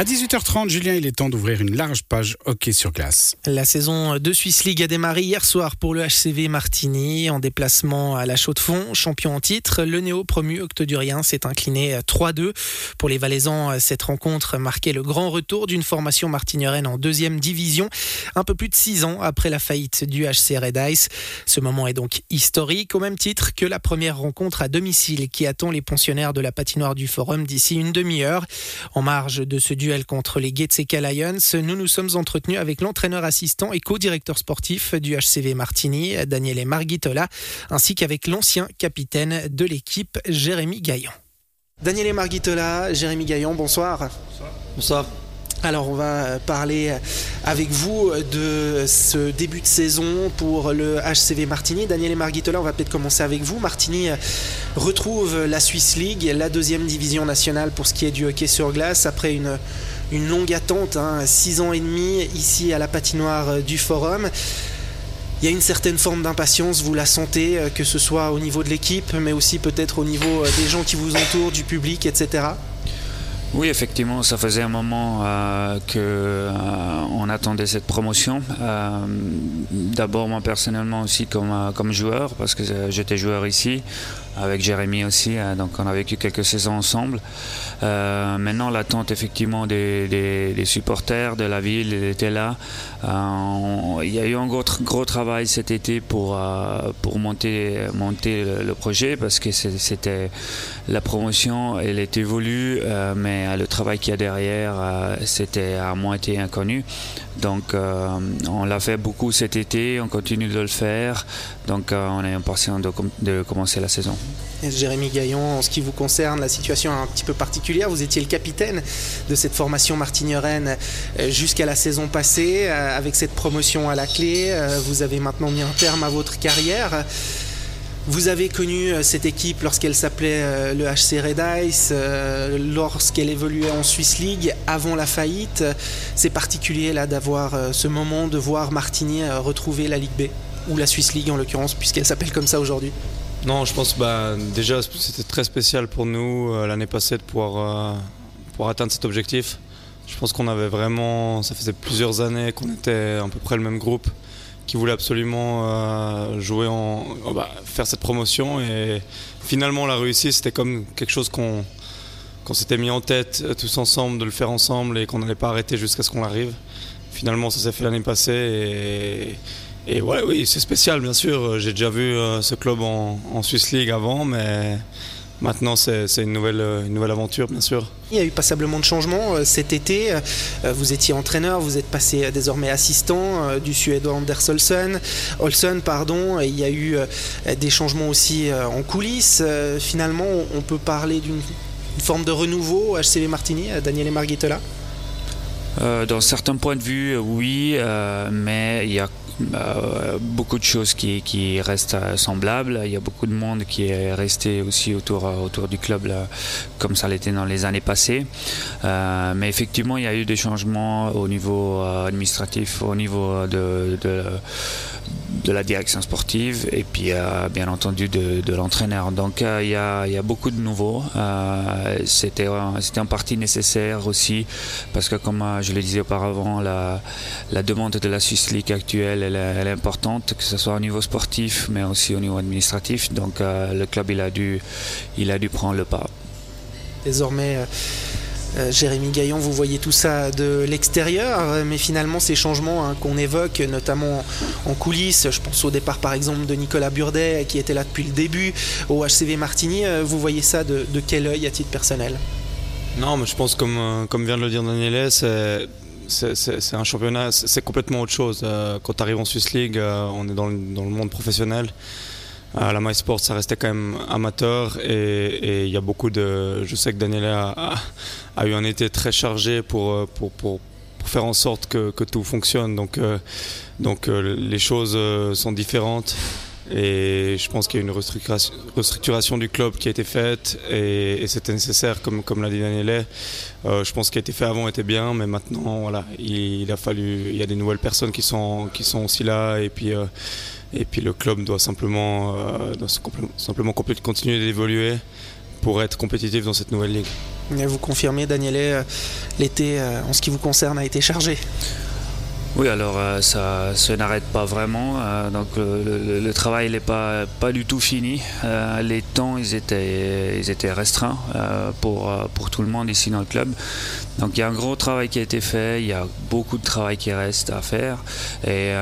À 18h30, Julien, il est temps d'ouvrir une large page hockey sur glace. La saison de Swiss League a démarré hier soir pour le HCV Martigny en déplacement à la Chaux-de-Fonds, champion en titre. Le néo promu octodurien s'est incliné 3-2. Pour les Valaisans, cette rencontre marquait le grand retour d'une formation martigneraine en deuxième division, un peu plus de six ans après la faillite du HC Red Ice. Ce moment est donc historique, au même titre que la première rencontre à domicile qui attend les pensionnaires de la patinoire du Forum d'ici une demi-heure. En marge de ce duel contre les Getseka Lions, nous nous sommes entretenus avec l'entraîneur assistant et co-directeur sportif du HCV Martini, Daniele Margitola, ainsi qu'avec l'ancien capitaine de l'équipe, Jérémy Gaillon. Daniele Margitola, Jérémy Gaillon, bonsoir. Bonsoir. Bonsoir. Alors on va parler avec vous de ce début de saison pour le HCV Martini. Daniel et Margitola, on va peut-être commencer avec vous. Martini retrouve la Swiss League, la deuxième division nationale pour ce qui est du hockey sur glace, après une, longue attente, hein, six ans et demi ici à la patinoire du Forum. Il y a une certaine forme d'impatience, vous la sentez, que ce soit au niveau de l'équipe, mais aussi peut-être au niveau des gens qui vous entourent, du public, etc. Oui, effectivement, ça faisait un moment euh, que euh, on attendait cette promotion. Euh, D'abord moi personnellement aussi comme, euh, comme joueur, parce que j'étais joueur ici, avec Jérémy aussi, hein, donc on a vécu quelques saisons ensemble. Euh, maintenant, l'attente effectivement des, des, des, supporters de la ville était là. Euh, il y a eu un gros, gros travail cet été pour, euh, pour monter, monter le, projet parce que c'était la promotion, elle était voulue, euh, mais le travail qu'il y a derrière, euh, c'était à moitié inconnu. Donc, on l'a fait beaucoup cet été, on continue de le faire. Donc, on est impatient de, de commencer la saison. Jérémy Gaillon, en ce qui vous concerne, la situation est un petit peu particulière. Vous étiez le capitaine de cette formation martignoraine jusqu'à la saison passée. Avec cette promotion à la clé, vous avez maintenant mis un terme à votre carrière. Vous avez connu cette équipe lorsqu'elle s'appelait le HC Red Ice, lorsqu'elle évoluait en Swiss League avant la faillite. C'est particulier là d'avoir ce moment de voir Martigny retrouver la Ligue B, ou la Swiss League en l'occurrence, puisqu'elle s'appelle comme ça aujourd'hui. Non, je pense bah, déjà c'était très spécial pour nous euh, l'année passée de pouvoir, euh, pouvoir atteindre cet objectif. Je pense qu'on avait vraiment, ça faisait plusieurs années qu'on était à peu près le même groupe qui voulait absolument euh, jouer en, bah, faire cette promotion et finalement l'a réussi. C'était comme quelque chose qu'on qu'on s'était mis en tête tous ensemble de le faire ensemble et qu'on n'allait pas arrêter jusqu'à ce qu'on arrive. Finalement ça s'est fait l'année passée et et ouais, oui, c'est spécial, bien sûr. J'ai déjà vu euh, ce club en, en, Swiss League avant, mais maintenant c'est une nouvelle, une nouvelle aventure, bien sûr. Il y a eu passablement de changements euh, cet été. Euh, vous étiez entraîneur, vous êtes passé désormais assistant euh, du Suédois Anders Olsen. Olsen pardon. Il y a eu des changements aussi en coulisses. Finalement, on peut parler d'une forme de renouveau HCV Martini, Daniel Margitola euh, Dans certains points de vue, oui, euh, mais il y a euh, beaucoup de choses qui, restent semblables. Il y a beaucoup de monde qui est resté aussi autour, du club, comme ça l'était dans les années passées. Euh, mais effectivement, il y a eu des changements au niveau administratif, au niveau de, de la direction sportive et puis euh, bien entendu de, l'entraîneur. Donc euh, il y, a, beaucoup de nouveaux. Euh, C'était en partie nécessaire aussi parce que comme je le disais auparavant, la, la demande de la Swiss League actuelle elle, elle, est importante, que ce soit au niveau sportif mais aussi au niveau administratif. Donc le club il a dû, il a dû prendre le pas. Désormais euh, Jérémy Gaillon, vous voyez tout ça de l'extérieur, mais finalement ces changements hein, qu'on évoque, notamment en coulisses, je pense au départ par exemple de Nicolas Burdet qui était là depuis le début, au HCV Martigny, euh, vous voyez ça de, quel œil à titre personnel? Non, mais je pense comme, euh, comme vient de le dire Daniel, c'est un championnat, c'est complètement autre chose. Quand tu arrives en Swiss League, on est dans le monde professionnel. À la MySport, ça restait quand même amateur et il y a beaucoup de. Je sais que Daniela a, eu un été très chargé pour, pour, pour, pour faire en sorte que, que, tout fonctionne. Donc, euh, donc euh, les choses euh, sont différentes et je pense qu'il y a une restructuration, du club qui a été faite et, c'était nécessaire, comme, comme l'a dit Daniela. Euh, je pense ce qui a été fait avant était bien, mais maintenant, voilà, il, il, a fallu. Il y a des nouvelles personnes qui sont, qui sont aussi là et puis. Euh, et puis le club doit simplement, euh, doit simplement continuer d'évoluer pour être compétitif dans cette nouvelle ligue. vous confirmez, Daniel, l'été, en ce qui vous concerne, a été chargé oui, alors euh, ça, se n'arrête pas vraiment. Euh, donc le, travail n'est pas, pas du tout fini. Euh, les temps ils étaient, ils étaient restreints pour, pour tout le monde ici dans le club. Donc il y a un gros travail qui a été fait, il y a beaucoup de travail qui reste à faire. Et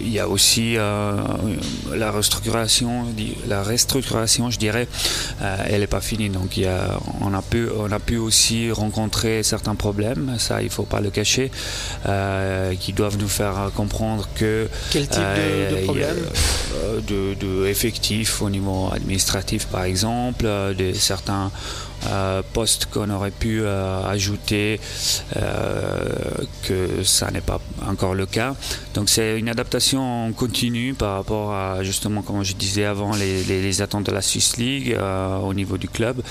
il y a aussi la restructuration, la restructuration, je dirais, elle n'est pas finie. Donc il y a, on, a pu, on a pu aussi rencontrer certains problèmes, ça il ne faut pas le cacher. Euh, qui doivent nous faire comprendre que quel type de, euh, problème? de, de, effectifs au niveau administratif par exemple, euh, de certains postes qu'on aurait pu ajouter, que ça n'est pas encore le cas. Donc c'est une adaptation continue par rapport à justement, comme je disais avant, les, attentes de la Swiss League au niveau du club.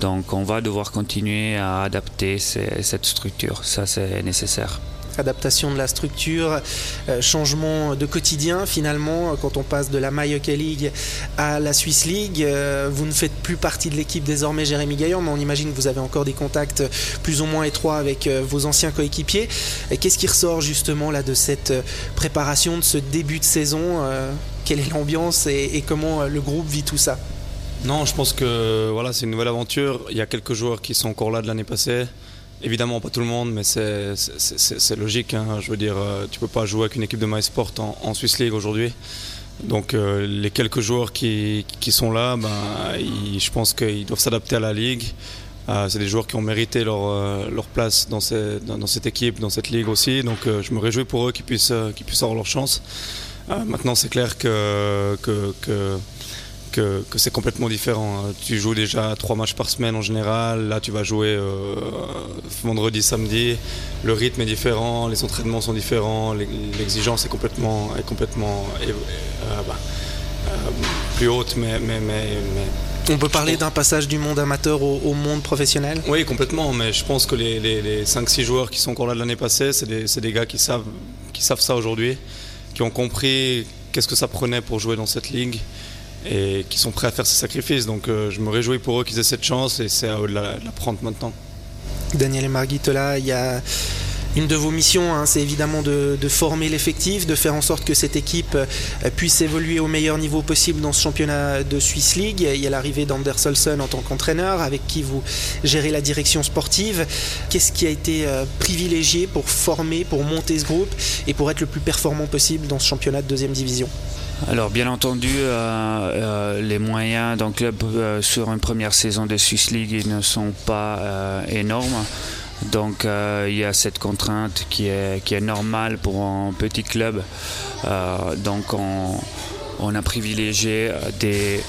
Donc on va devoir continuer à adapter cette structure, ça c'est nécessaire adaptation de la structure, euh, changement de quotidien finalement quand on passe de la My League à la Swiss League. Euh, vous ne faites plus partie de l'équipe désormais Jérémy Gaillard, mais on imagine que vous avez encore des contacts plus ou moins étroits avec euh, vos anciens coéquipiers. Qu'est-ce qui ressort justement là de cette préparation, de ce début de saison Quelle est l'ambiance et, comment le groupe vit tout ça? Non, je pense que voilà, c'est une nouvelle aventure. Il y a quelques joueurs qui sont encore là de l'année passée. Évidemment, pas tout le monde, mais c'est logique. Hein. Je veux dire, euh, tu peux pas jouer avec une équipe de MySport en, Swiss League aujourd'hui. Donc, euh, les quelques joueurs qui, sont là, ben, je pense qu'ils doivent s'adapter à la ligue. Euh, c'est des joueurs qui ont mérité leur, place dans, cette équipe, dans cette ligue aussi. Donc, je me réjouis pour eux qu'ils puissent, qu'ils puissent avoir leur chance. maintenant, c'est clair que que, c'est complètement différent. Tu joues déjà trois matchs par semaine en général. Là, tu vas jouer euh, vendredi, samedi. Le rythme est différent, les entraînements sont différents, l'exigence est complètement, est complètement euh, bah, euh, plus haute, mais, mais, mais, on peut parler d'un passage du monde amateur au, monde professionnel? Oui, complètement, mais je pense que les, les, 5-6 joueurs qui sont encore là de l'année passée, c'est des, des, gars qui savent, qui savent ça aujourd'hui, qui ont compris qu'est-ce que ça prenait pour jouer dans cette ligue et qui sont prêts à faire ces sacrifices. Donc euh, je me réjouis pour eux qu'ils aient cette chance et c'est à eux de la, prendre maintenant. Daniel et Marguerite, il y a une de vos missions, hein, c'est évidemment de, former l'effectif, de faire en sorte que cette équipe euh, puisse évoluer au meilleur niveau possible dans ce championnat de Swiss League. Il y a l'arrivée d'Anders Olsen en tant qu'entraîneur, avec qui vous gérez la direction sportive. Qu'est-ce qui a été euh, privilégié pour former, pour monter ce groupe et pour être le plus performant possible dans ce championnat de deuxième division? Alors bien entendu, euh, euh, les moyens d'un club euh, sur une première saison de Swiss League ne sont pas énormes. Donc il y a cette contrainte qui est, normale pour un petit club. donc on, on, a privilégié des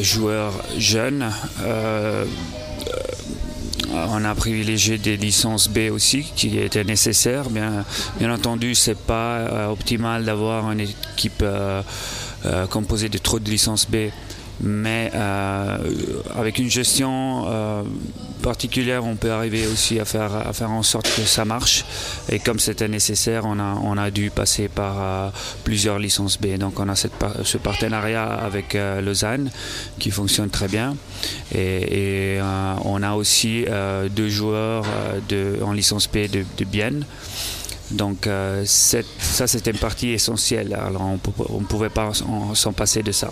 joueurs jeunes on a privilégié des licences B aussi qui étaient nécessaires. Bien, bien entendu, c'est pas euh, optimal d'avoir une équipe euh, euh, composée de trop de licences B mais euh, avec une gestion euh, particulière, on peut arriver aussi à faire, à faire en sorte que ça marche. Et comme c'était nécessaire, on a, on a dû passer par euh, plusieurs licences B. Donc on a cette, ce partenariat avec Lausanne qui fonctionne très bien. Et, on a aussi deux joueurs de, en licence B de, Bienne. Donc ça, c'était une partie essentielle. Alors on ne pouvait pas s'en passer de ça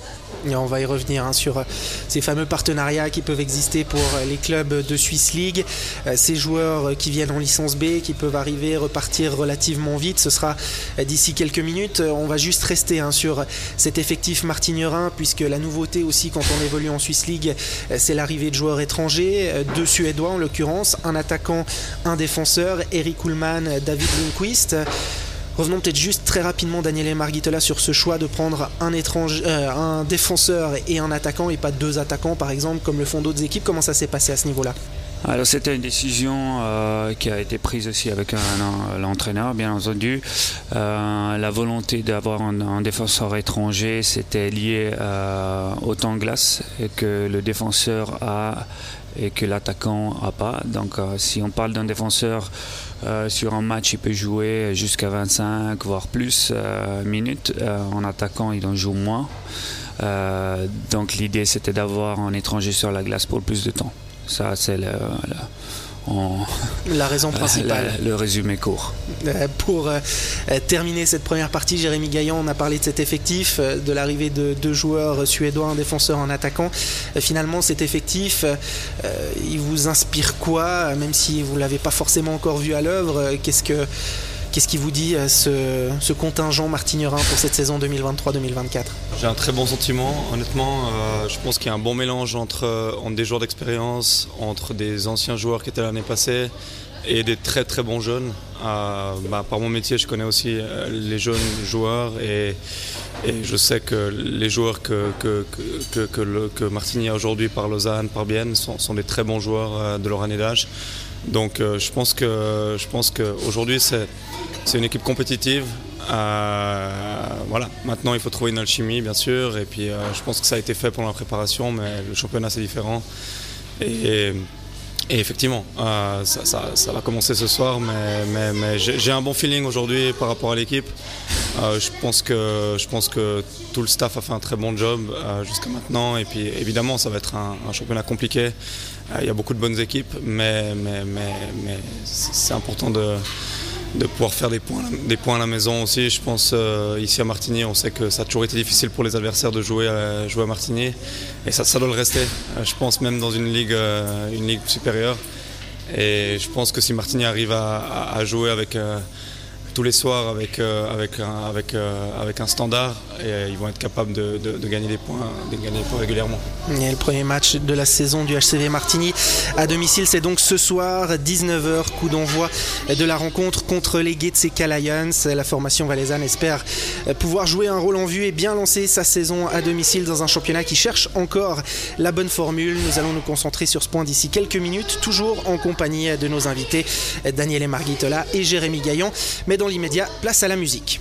on va y revenir hein, sur euh, ces fameux partenariats qui peuvent exister pour euh, les clubs de Swiss League. Euh, ces joueurs qui viennent en licence B, qui peuvent arriver, repartir relativement vite. Ce sera d'ici quelques minutes. On va juste rester hein, sur cet effectif martignerin, puisque la nouveauté aussi quand on évolue en Swiss League, c'est l'arrivée de joueurs étrangers, deux Suédois en l'occurrence, un attaquant, un défenseur, Eric Ullmann, David Lundqvist. Revenons peut-être juste très rapidement, Daniel et Margitola, sur ce choix de prendre euh, un défenseur et un attaquant et pas deux attaquants, par exemple, comme le font d'autres équipes. Comment ça s'est passé à ce niveau-là? Alors c'était une décision euh, qui a été prise aussi avec l'entraîneur, bien entendu. Euh, la volonté d'avoir un, défenseur étranger, c'était lié au temps glace que le défenseur a et que l'attaquant n'a pas. Donc si on parle d'un défenseur euh, sur un match, il peut jouer jusqu'à 25, voire plus euh, minutes. Euh, en attaquant, il en joue moins. donc l'idée c'était d'avoir un étranger sur la glace pour plus de temps. Ça, c'est le, la raison principale. le résumé court. Euh, pour euh, terminer cette première partie, Jérémy Gaillan, on a parlé de cet effectif, euh, de l'arrivée de deux joueurs suédois, un défenseur, un attaquant. Finalement, cet effectif, il vous inspire quoi, même si vous ne l'avez pas forcément encore vu à l'œuvre Qu'est-ce que Qu'est-ce qui vous dit ce, ce, contingent martignerin pour cette saison 2023-2024 J'ai un très bon sentiment. Honnêtement, euh, je pense qu'il y a un bon mélange entre, entre des joueurs d'expérience, entre des anciens joueurs qui étaient l'année passée et des très très bons jeunes. Euh, bah, par mon métier, je connais aussi euh, les jeunes joueurs et, je sais que les joueurs que, que, que, que, a aujourd'hui par Lausanne, par Bienne, sont, des très bons joueurs de leur année d'âge. Donc je pense que je pense qu'aujourd'hui c'est une équipe compétitive. Euh, voilà. Maintenant, il faut trouver une alchimie, bien sûr. Et puis, euh, je pense que ça a été fait pendant la préparation, mais le championnat, c'est différent. Et, effectivement, euh, ça, va commencer ce soir, mais, mais, j'ai un bon feeling aujourd'hui par rapport à l'équipe. je, pense que, je pense que tout le staff a fait un très bon job jusqu'à maintenant. Et puis, évidemment, ça va être un championnat compliqué. Il y a beaucoup de bonnes équipes, mais, mais, mais c'est important de de pouvoir faire des points, des points à la maison aussi. Je pense euh, ici à Martigny, on sait que ça a toujours été difficile pour les adversaires de jouer à, jouer à Martigny et ça, ça doit le rester. Euh, je pense même dans une ligue, euh, une ligue supérieure. Et je pense que si Martigny arrive à jouer avec tous les soirs avec, euh, avec, un, avec, euh, avec un standard et ils vont être capables de, de, gagner des points, de gagner des points régulièrement. Et le premier match de la saison du HCV Martigny à domicile, c'est donc ce soir, 19h, coup d'envoi de la rencontre contre les Getseka Lions. La formation valaisanne espère pouvoir jouer un rôle en vue et bien lancer sa saison à domicile dans un championnat qui cherche encore la bonne formule. Nous allons nous concentrer sur ce point d'ici quelques minutes, toujours en compagnie de nos invités Daniel Marguitola et Jérémy Gaillon. Dans l'immédiat, place à la musique.